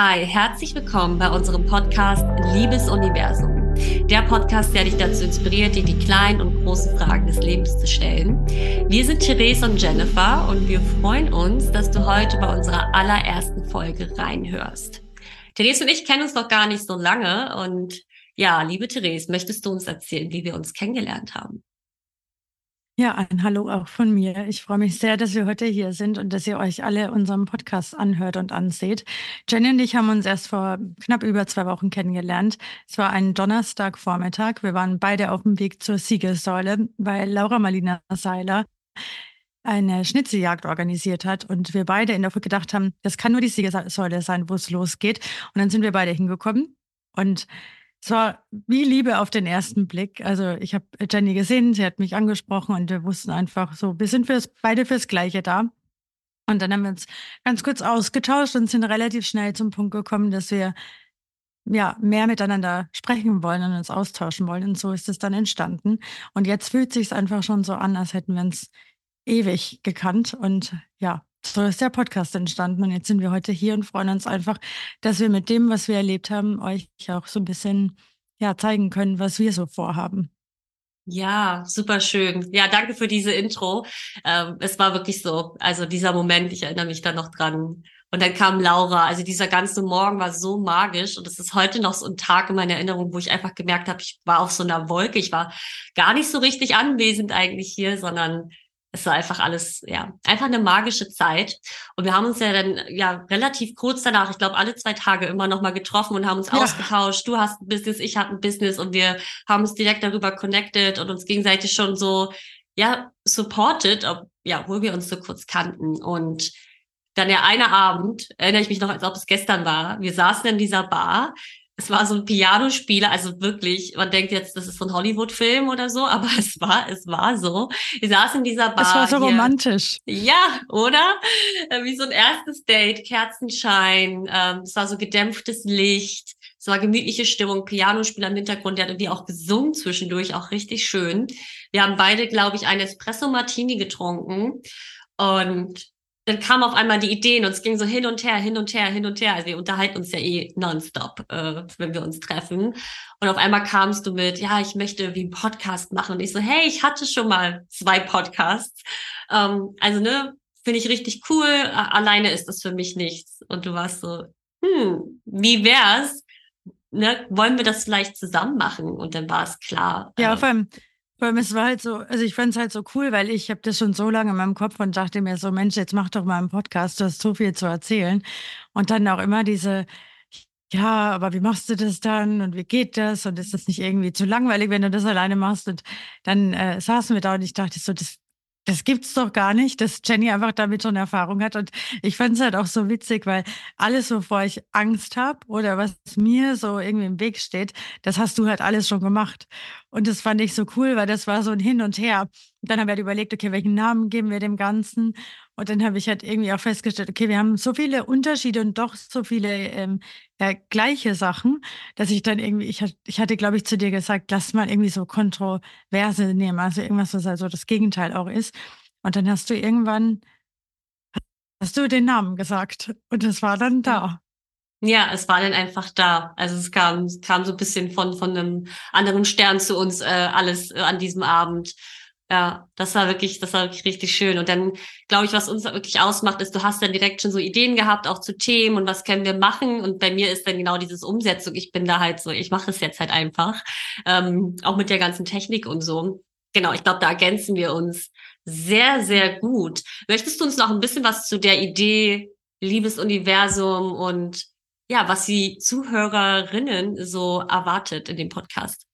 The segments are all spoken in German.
Hi, herzlich willkommen bei unserem Podcast Liebesuniversum. Der Podcast, der dich dazu inspiriert, dir die kleinen und großen Fragen des Lebens zu stellen. Wir sind Therese und Jennifer und wir freuen uns, dass du heute bei unserer allerersten Folge reinhörst. Therese und ich kennen uns noch gar nicht so lange und ja, liebe Therese, möchtest du uns erzählen, wie wir uns kennengelernt haben? Ja, ein Hallo auch von mir. Ich freue mich sehr, dass wir heute hier sind und dass ihr euch alle unseren Podcast anhört und anseht. Jenny und ich haben uns erst vor knapp über zwei Wochen kennengelernt. Es war ein Donnerstagvormittag. Wir waren beide auf dem Weg zur Siegessäule, weil Laura Marlina Seiler eine Schnitzeljagd organisiert hat und wir beide in der Früh gedacht haben, das kann nur die Siegessäule sein, wo es losgeht. Und dann sind wir beide hingekommen und es war wie Liebe auf den ersten Blick. Also ich habe Jenny gesehen, sie hat mich angesprochen und wir wussten einfach so, wir sind fürs, beide fürs Gleiche da. Und dann haben wir uns ganz kurz ausgetauscht und sind relativ schnell zum Punkt gekommen, dass wir ja mehr miteinander sprechen wollen und uns austauschen wollen. Und so ist es dann entstanden. Und jetzt fühlt sich einfach schon so an, als hätten wir uns ewig gekannt. Und ja, so ist der Podcast entstanden. Und jetzt sind wir heute hier und freuen uns einfach, dass wir mit dem, was wir erlebt haben, euch auch so ein bisschen ja, zeigen können, was wir so vorhaben. Ja, super schön. Ja, danke für diese Intro. Ähm, es war wirklich so. Also dieser Moment, ich erinnere mich da noch dran. Und dann kam Laura. Also dieser ganze Morgen war so magisch. Und es ist heute noch so ein Tag in meiner Erinnerung, wo ich einfach gemerkt habe, ich war auf so einer Wolke. Ich war gar nicht so richtig anwesend eigentlich hier, sondern es war einfach alles, ja, einfach eine magische Zeit. Und wir haben uns ja dann ja relativ kurz danach, ich glaube alle zwei Tage immer noch mal getroffen und haben uns ja. ausgetauscht. Du hast ein Business, ich hatte ein Business und wir haben uns direkt darüber connected und uns gegenseitig schon so, ja, supported, ob, ja, obwohl wir uns so kurz kannten. Und dann der eine Abend, erinnere ich mich noch, als ob es gestern war. Wir saßen in dieser Bar es war so ein Pianospieler, also wirklich, man denkt jetzt, das ist so ein Hollywood-Film oder so, aber es war, es war so. Wir saßen in dieser Bar. Es war so hier. romantisch. Ja, oder? Äh, wie so ein erstes Date, Kerzenschein, ähm, es war so gedämpftes Licht, es war gemütliche Stimmung, Pianospieler im Hintergrund, der hat irgendwie auch gesungen zwischendurch, auch richtig schön. Wir haben beide, glaube ich, einen Espresso Martini getrunken und dann kamen auf einmal die Ideen und es ging so hin und her, hin und her, hin und her. Also wir unterhalten uns ja eh nonstop, äh, wenn wir uns treffen. Und auf einmal kamst du mit, ja, ich möchte wie einen Podcast machen. Und ich so, hey, ich hatte schon mal zwei Podcasts. Ähm, also, ne, finde ich richtig cool. Alleine ist das für mich nichts. Und du warst so, hm, wie wär's? Ne, wollen wir das vielleicht zusammen machen? Und dann war es klar. Ja, äh, vor allem, weil es war halt so, also ich fand es halt so cool, weil ich habe das schon so lange in meinem Kopf und dachte mir so, Mensch, jetzt mach doch mal einen Podcast, du hast so viel zu erzählen. Und dann auch immer diese, ja, aber wie machst du das dann und wie geht das und ist das nicht irgendwie zu langweilig, wenn du das alleine machst? Und dann äh, saßen wir da und ich dachte so, das das gibt's doch gar nicht, dass Jenny einfach damit schon Erfahrung hat. Und ich fand es halt auch so witzig, weil alles, wovor ich Angst habe oder was mir so irgendwie im Weg steht, das hast du halt alles schon gemacht. Und das fand ich so cool, weil das war so ein Hin und Her. Und dann haben wir halt überlegt, okay, welchen Namen geben wir dem Ganzen? Und dann habe ich halt irgendwie auch festgestellt, okay, wir haben so viele Unterschiede und doch so viele ähm, ja, gleiche Sachen, dass ich dann irgendwie, ich, ich hatte, glaube ich, zu dir gesagt, lass mal irgendwie so Kontroverse nehmen, also irgendwas, was also das Gegenteil auch ist. Und dann hast du irgendwann, hast du den Namen gesagt und es war dann da. Ja, es war dann einfach da. Also es kam, kam so ein bisschen von, von einem anderen Stern zu uns äh, alles äh, an diesem Abend. Ja, das war wirklich, das war wirklich richtig schön. Und dann glaube ich, was uns wirklich ausmacht, ist, du hast dann direkt schon so Ideen gehabt, auch zu Themen und was können wir machen. Und bei mir ist dann genau dieses Umsetzung. Ich bin da halt so, ich mache es jetzt halt einfach, ähm, auch mit der ganzen Technik und so. Genau, ich glaube, da ergänzen wir uns sehr, sehr gut. Möchtest du uns noch ein bisschen was zu der Idee Liebesuniversum und ja, was die Zuhörerinnen so erwartet in dem Podcast?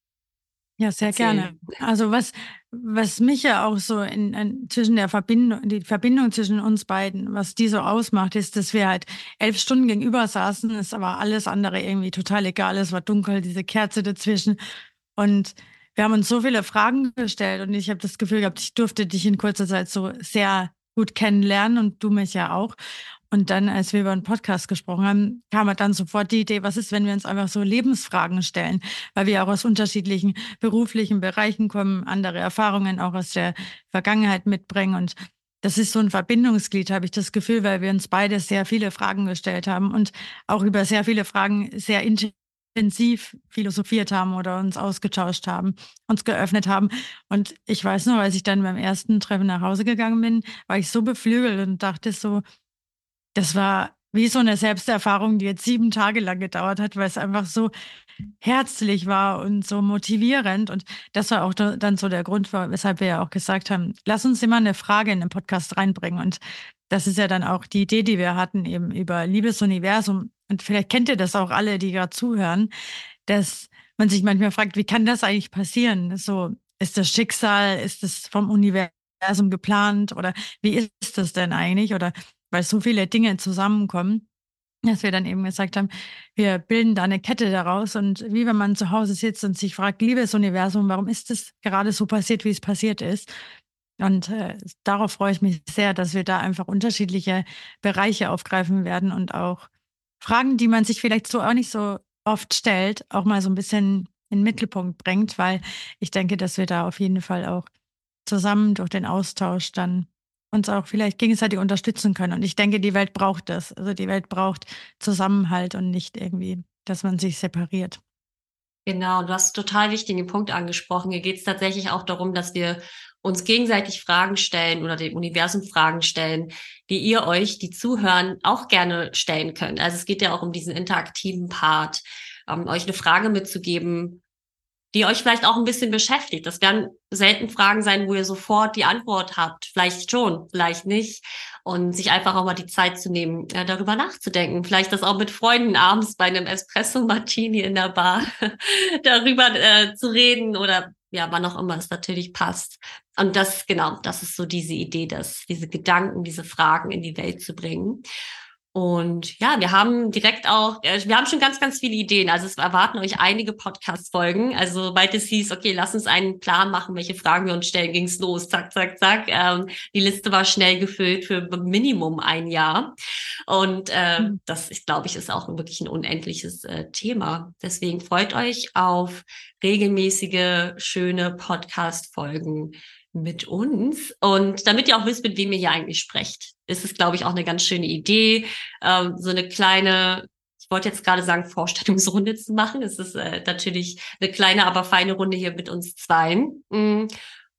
Ja, sehr erzählen. gerne. Also was, was mich ja auch so in, in, zwischen der Verbindung, die Verbindung zwischen uns beiden, was die so ausmacht, ist, dass wir halt elf Stunden gegenüber saßen, ist aber alles andere irgendwie total egal. Es war dunkel, diese Kerze dazwischen. Und wir haben uns so viele Fragen gestellt und ich habe das Gefühl gehabt, ich durfte dich in kurzer Zeit so sehr gut kennenlernen und du mich ja auch. Und dann, als wir über einen Podcast gesprochen haben, kam halt dann sofort die Idee, was ist, wenn wir uns einfach so Lebensfragen stellen, weil wir auch aus unterschiedlichen beruflichen Bereichen kommen, andere Erfahrungen auch aus der Vergangenheit mitbringen. Und das ist so ein Verbindungsglied, habe ich das Gefühl, weil wir uns beide sehr viele Fragen gestellt haben und auch über sehr viele Fragen sehr intensiv philosophiert haben oder uns ausgetauscht haben, uns geöffnet haben. Und ich weiß noch, als ich dann beim ersten Treffen nach Hause gegangen bin, war ich so beflügelt und dachte so, das war wie so eine Selbsterfahrung, die jetzt sieben Tage lang gedauert hat, weil es einfach so herzlich war und so motivierend. Und das war auch dann so der Grund, weshalb wir ja auch gesagt haben, lass uns immer eine Frage in den Podcast reinbringen. Und das ist ja dann auch die Idee, die wir hatten, eben über Liebesuniversum. Und vielleicht kennt ihr das auch alle, die gerade zuhören, dass man sich manchmal fragt, wie kann das eigentlich passieren? So, ist das Schicksal? Ist das vom Universum geplant? Oder wie ist das denn eigentlich? Oder weil so viele Dinge zusammenkommen dass wir dann eben gesagt haben, wir bilden da eine Kette daraus und wie wenn man zu Hause sitzt und sich fragt, liebes Universum, warum ist es gerade so passiert, wie es passiert ist? Und äh, darauf freue ich mich sehr, dass wir da einfach unterschiedliche Bereiche aufgreifen werden und auch Fragen, die man sich vielleicht so auch nicht so oft stellt, auch mal so ein bisschen in den Mittelpunkt bringt, weil ich denke, dass wir da auf jeden Fall auch zusammen durch den Austausch dann uns auch vielleicht gegenseitig unterstützen können. Und ich denke, die Welt braucht das. Also die Welt braucht Zusammenhalt und nicht irgendwie, dass man sich separiert. Genau, du hast einen total wichtigen Punkt angesprochen. Hier geht es tatsächlich auch darum, dass wir uns gegenseitig Fragen stellen oder dem Universum Fragen stellen, die ihr euch, die zuhören, auch gerne stellen könnt. Also es geht ja auch um diesen interaktiven Part, ähm, euch eine Frage mitzugeben, die euch vielleicht auch ein bisschen beschäftigt. Das werden selten Fragen sein, wo ihr sofort die Antwort habt. Vielleicht schon, vielleicht nicht. Und sich einfach auch mal die Zeit zu nehmen, ja, darüber nachzudenken. Vielleicht das auch mit Freunden abends bei einem Espresso Martini in der Bar darüber äh, zu reden oder ja, wann auch immer es natürlich passt. Und das, genau, das ist so diese Idee, dass diese Gedanken, diese Fragen in die Welt zu bringen. Und ja, wir haben direkt auch, äh, wir haben schon ganz, ganz viele Ideen. Also es erwarten euch einige Podcast-Folgen. Also sobald es hieß, okay, lass uns einen Plan machen, welche Fragen wir uns stellen, ging's los. Zack, zack, zack. Ähm, die Liste war schnell gefüllt für Minimum ein Jahr. Und äh, mhm. das, ich glaube ich, ist auch wirklich ein unendliches äh, Thema. Deswegen freut euch auf regelmäßige, schöne Podcast-Folgen mit uns. Und damit ihr auch wisst, mit wem ihr hier eigentlich sprecht, ist es, glaube ich, auch eine ganz schöne Idee, ähm, so eine kleine, ich wollte jetzt gerade sagen, Vorstellungsrunde zu machen. Es ist äh, natürlich eine kleine, aber feine Runde hier mit uns zweien. Mm.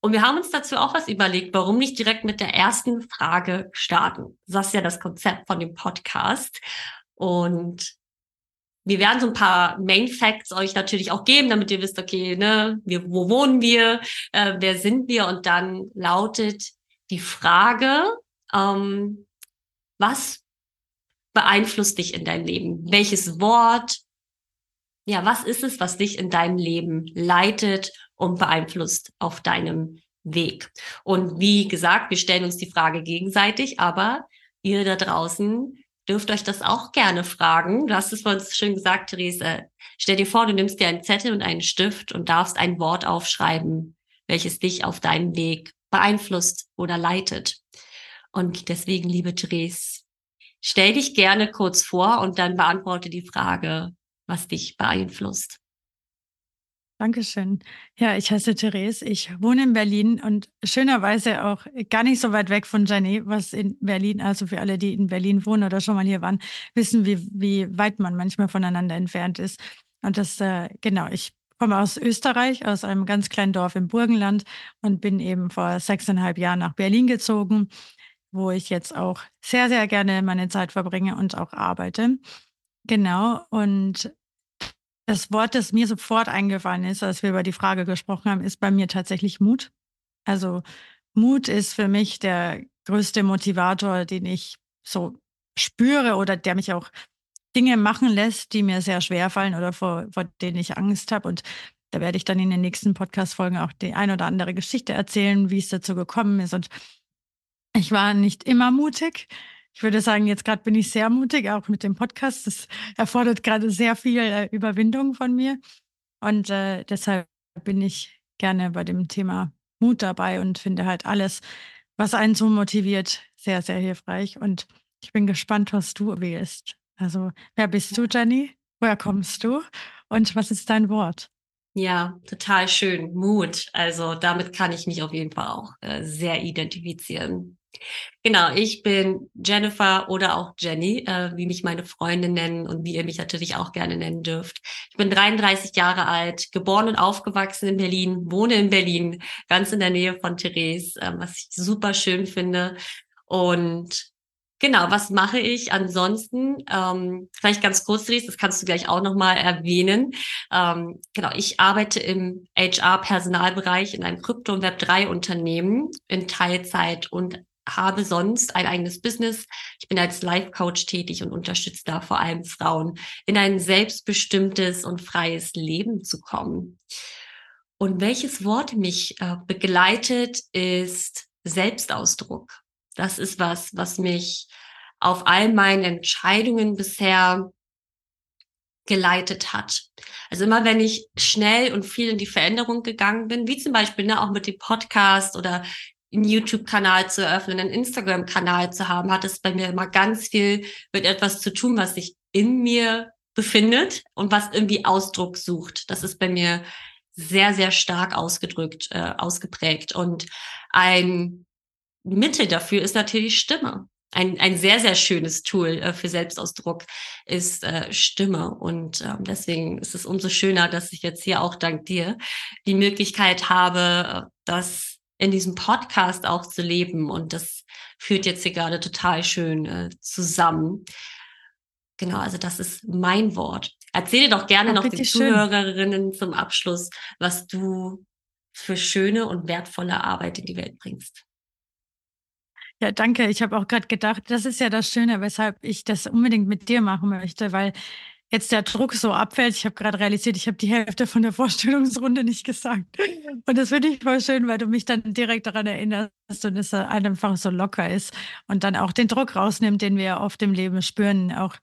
Und wir haben uns dazu auch was überlegt, warum nicht direkt mit der ersten Frage starten. Das ist ja das Konzept von dem Podcast. Und wir werden so ein paar Main Facts euch natürlich auch geben, damit ihr wisst, okay, ne, wir, wo wohnen wir, äh, wer sind wir? Und dann lautet die Frage, ähm, was beeinflusst dich in deinem Leben? Welches Wort? Ja, was ist es, was dich in deinem Leben leitet und beeinflusst auf deinem Weg? Und wie gesagt, wir stellen uns die Frage gegenseitig, aber ihr da draußen dürft euch das auch gerne fragen. Du hast es vorhin schön gesagt, Therese. Stell dir vor, du nimmst dir einen Zettel und einen Stift und darfst ein Wort aufschreiben, welches dich auf deinem Weg beeinflusst oder leitet. Und deswegen, liebe Therese, stell dich gerne kurz vor und dann beantworte die Frage, was dich beeinflusst. Dankeschön. Ja, ich heiße Therese. Ich wohne in Berlin und schönerweise auch gar nicht so weit weg von Jenny, was in Berlin, also für alle, die in Berlin wohnen oder schon mal hier waren, wissen, wie, wie weit man manchmal voneinander entfernt ist. Und das, äh, genau, ich komme aus Österreich, aus einem ganz kleinen Dorf im Burgenland und bin eben vor sechseinhalb Jahren nach Berlin gezogen, wo ich jetzt auch sehr, sehr gerne meine Zeit verbringe und auch arbeite. Genau. Und das Wort, das mir sofort eingefallen ist, als wir über die Frage gesprochen haben, ist bei mir tatsächlich Mut. Also Mut ist für mich der größte Motivator, den ich so spüre oder der mich auch Dinge machen lässt, die mir sehr schwer fallen oder vor, vor denen ich Angst habe. Und da werde ich dann in den nächsten Podcast-Folgen auch die ein oder andere Geschichte erzählen, wie es dazu gekommen ist. Und ich war nicht immer mutig ich würde sagen, jetzt gerade bin ich sehr mutig, auch mit dem Podcast. Das erfordert gerade sehr viel äh, Überwindung von mir. Und äh, deshalb bin ich gerne bei dem Thema Mut dabei und finde halt alles, was einen so motiviert, sehr, sehr hilfreich. Und ich bin gespannt, was du wählst. Also, wer bist du, Jenny? Woher kommst du? Und was ist dein Wort? Ja, total schön. Mut. Also damit kann ich mich auf jeden Fall auch äh, sehr identifizieren. Genau, ich bin Jennifer oder auch Jenny, äh, wie mich meine Freunde nennen und wie ihr mich natürlich auch gerne nennen dürft. Ich bin 33 Jahre alt, geboren und aufgewachsen in Berlin, wohne in Berlin, ganz in der Nähe von Therese, äh, was ich super schön finde. Und Genau, was mache ich ansonsten? Ähm, vielleicht ganz kurz, Dries, das kannst du gleich auch nochmal erwähnen. Ähm, genau, ich arbeite im HR-Personalbereich in einem Krypto- und Web3-Unternehmen in Teilzeit und habe sonst ein eigenes Business. Ich bin als Life-Coach tätig und unterstütze da vor allem Frauen, in ein selbstbestimmtes und freies Leben zu kommen. Und welches Wort mich äh, begleitet, ist Selbstausdruck. Das ist was, was mich auf all meinen Entscheidungen bisher geleitet hat. Also immer wenn ich schnell und viel in die Veränderung gegangen bin, wie zum Beispiel ne, auch mit dem Podcast oder einen YouTube-Kanal zu eröffnen, einen Instagram-Kanal zu haben, hat es bei mir immer ganz viel mit etwas zu tun, was sich in mir befindet und was irgendwie Ausdruck sucht. Das ist bei mir sehr, sehr stark ausgedrückt, äh, ausgeprägt. Und ein Mittel dafür ist natürlich Stimme. Ein, ein sehr, sehr schönes Tool äh, für Selbstausdruck ist äh, Stimme. Und ähm, deswegen ist es umso schöner, dass ich jetzt hier auch dank dir die Möglichkeit habe, äh, das in diesem Podcast auch zu leben. Und das führt jetzt hier gerade total schön äh, zusammen. Genau, also das ist mein Wort. Erzähle doch gerne Ach, noch den schön. Zuhörerinnen zum Abschluss, was du für schöne und wertvolle Arbeit in die Welt bringst. Ja, danke. Ich habe auch gerade gedacht, das ist ja das Schöne, weshalb ich das unbedingt mit dir machen möchte, weil jetzt der Druck so abfällt. Ich habe gerade realisiert, ich habe die Hälfte von der Vorstellungsrunde nicht gesagt. Und das finde ich voll schön, weil du mich dann direkt daran erinnerst und es einfach so locker ist und dann auch den Druck rausnimmt, den wir oft im Leben spüren, auch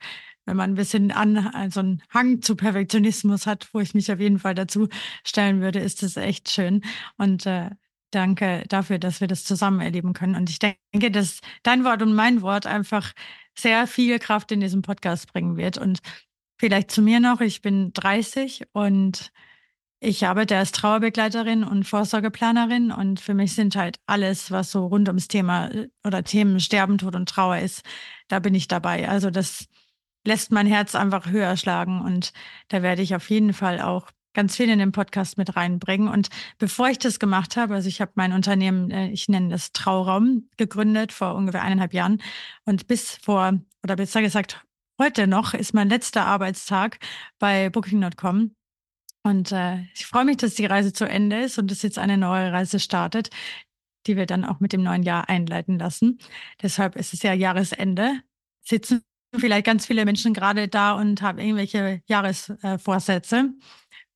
wenn man ein bisschen an, also einen Hang zu Perfektionismus hat, wo ich mich auf jeden Fall dazu stellen würde, ist das echt schön. Und äh, Danke dafür, dass wir das zusammen erleben können. Und ich denke, dass dein Wort und mein Wort einfach sehr viel Kraft in diesem Podcast bringen wird. Und vielleicht zu mir noch, ich bin 30 und ich arbeite als Trauerbegleiterin und Vorsorgeplanerin und für mich sind halt alles, was so rund ums Thema äh, oder Themen Sterben, Tod und Trauer ist, da bin ich dabei. Also das lässt mein Herz einfach höher schlagen und da werde ich auf jeden Fall auch ganz viel in den Podcast mit reinbringen. Und bevor ich das gemacht habe, also ich habe mein Unternehmen, äh, ich nenne das Trauraum, gegründet vor ungefähr eineinhalb Jahren. Und bis vor, oder besser gesagt, heute noch ist mein letzter Arbeitstag bei Booking.com. Und äh, ich freue mich, dass die Reise zu Ende ist und dass jetzt eine neue Reise startet, die wir dann auch mit dem neuen Jahr einleiten lassen. Deshalb ist es ja Jahresende. Sitzen vielleicht ganz viele Menschen gerade da und haben irgendwelche Jahresvorsätze.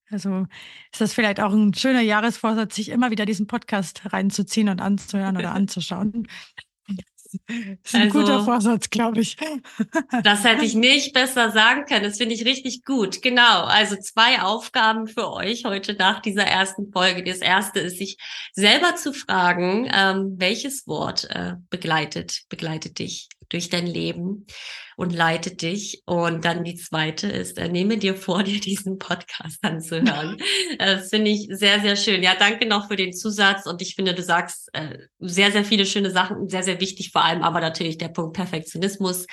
Also ist das vielleicht auch ein schöner Jahresvorsatz, sich immer wieder diesen Podcast reinzuziehen und anzuhören oder anzuschauen. Das ist ein also, guter Vorsatz, glaube ich. Das hätte ich nicht besser sagen können. Das finde ich richtig gut. Genau. Also zwei Aufgaben für euch heute nach dieser ersten Folge. Das erste ist, sich selber zu fragen, ähm, welches Wort äh, begleitet, begleitet dich durch dein Leben und leitet dich. Und dann die zweite ist, äh, nehme dir vor, dir diesen Podcast anzuhören. das finde ich sehr, sehr schön. Ja, danke noch für den Zusatz. Und ich finde, du sagst äh, sehr, sehr viele schöne Sachen, sehr, sehr wichtig, vor allem aber natürlich der Punkt Perfektionismus.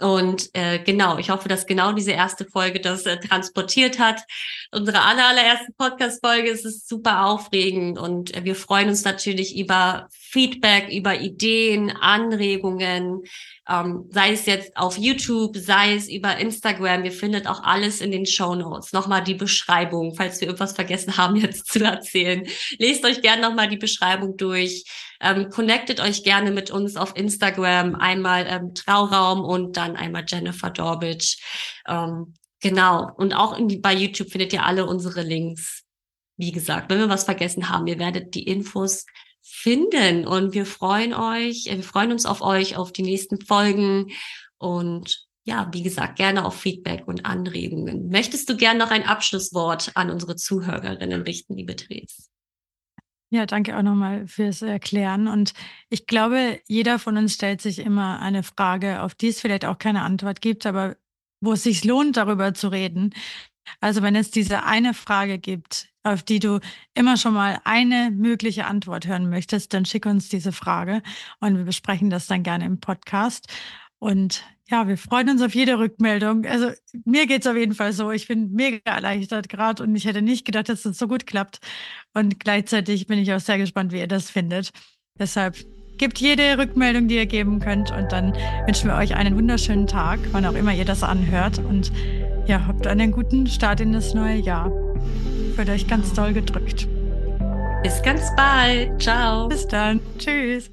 Und äh, genau, ich hoffe, dass genau diese erste Folge das äh, transportiert hat. Unsere aller, allererste Podcast-Folge ist es super aufregend und äh, wir freuen uns natürlich über Feedback, über Ideen, Anregungen, ähm, sei es jetzt auf YouTube, sei es über Instagram. Ihr findet auch alles in den Show Notes. Nochmal die Beschreibung, falls wir irgendwas vergessen haben jetzt zu erzählen. Lest euch gerne nochmal die Beschreibung durch. Ähm, connectet euch gerne mit uns auf Instagram. Einmal ähm, Trauraum und dann einmal Jennifer Dorbitch. Ähm, genau. Und auch in, bei YouTube findet ihr alle unsere Links. Wie gesagt, wenn wir was vergessen haben, ihr werdet die Infos finden. Und wir freuen euch, äh, wir freuen uns auf euch, auf die nächsten Folgen. Und ja, wie gesagt, gerne auf Feedback und Anregungen. Möchtest du gerne noch ein Abschlusswort an unsere Zuhörerinnen richten, liebe Therese? Ja, danke auch nochmal fürs Erklären. Und ich glaube, jeder von uns stellt sich immer eine Frage, auf die es vielleicht auch keine Antwort gibt, aber wo es sich lohnt, darüber zu reden. Also wenn es diese eine Frage gibt, auf die du immer schon mal eine mögliche Antwort hören möchtest, dann schick uns diese Frage und wir besprechen das dann gerne im Podcast. Und ja, wir freuen uns auf jede Rückmeldung. Also mir geht es auf jeden Fall so. Ich bin mega erleichtert gerade und ich hätte nicht gedacht, dass das so gut klappt. Und gleichzeitig bin ich auch sehr gespannt, wie ihr das findet. Deshalb gebt jede Rückmeldung, die ihr geben könnt. Und dann wünschen wir euch einen wunderschönen Tag, wann auch immer ihr das anhört. Und ja, habt einen guten Start in das neue Jahr. Wird euch ganz doll gedrückt. Bis ganz bald. Ciao. Bis dann. Tschüss.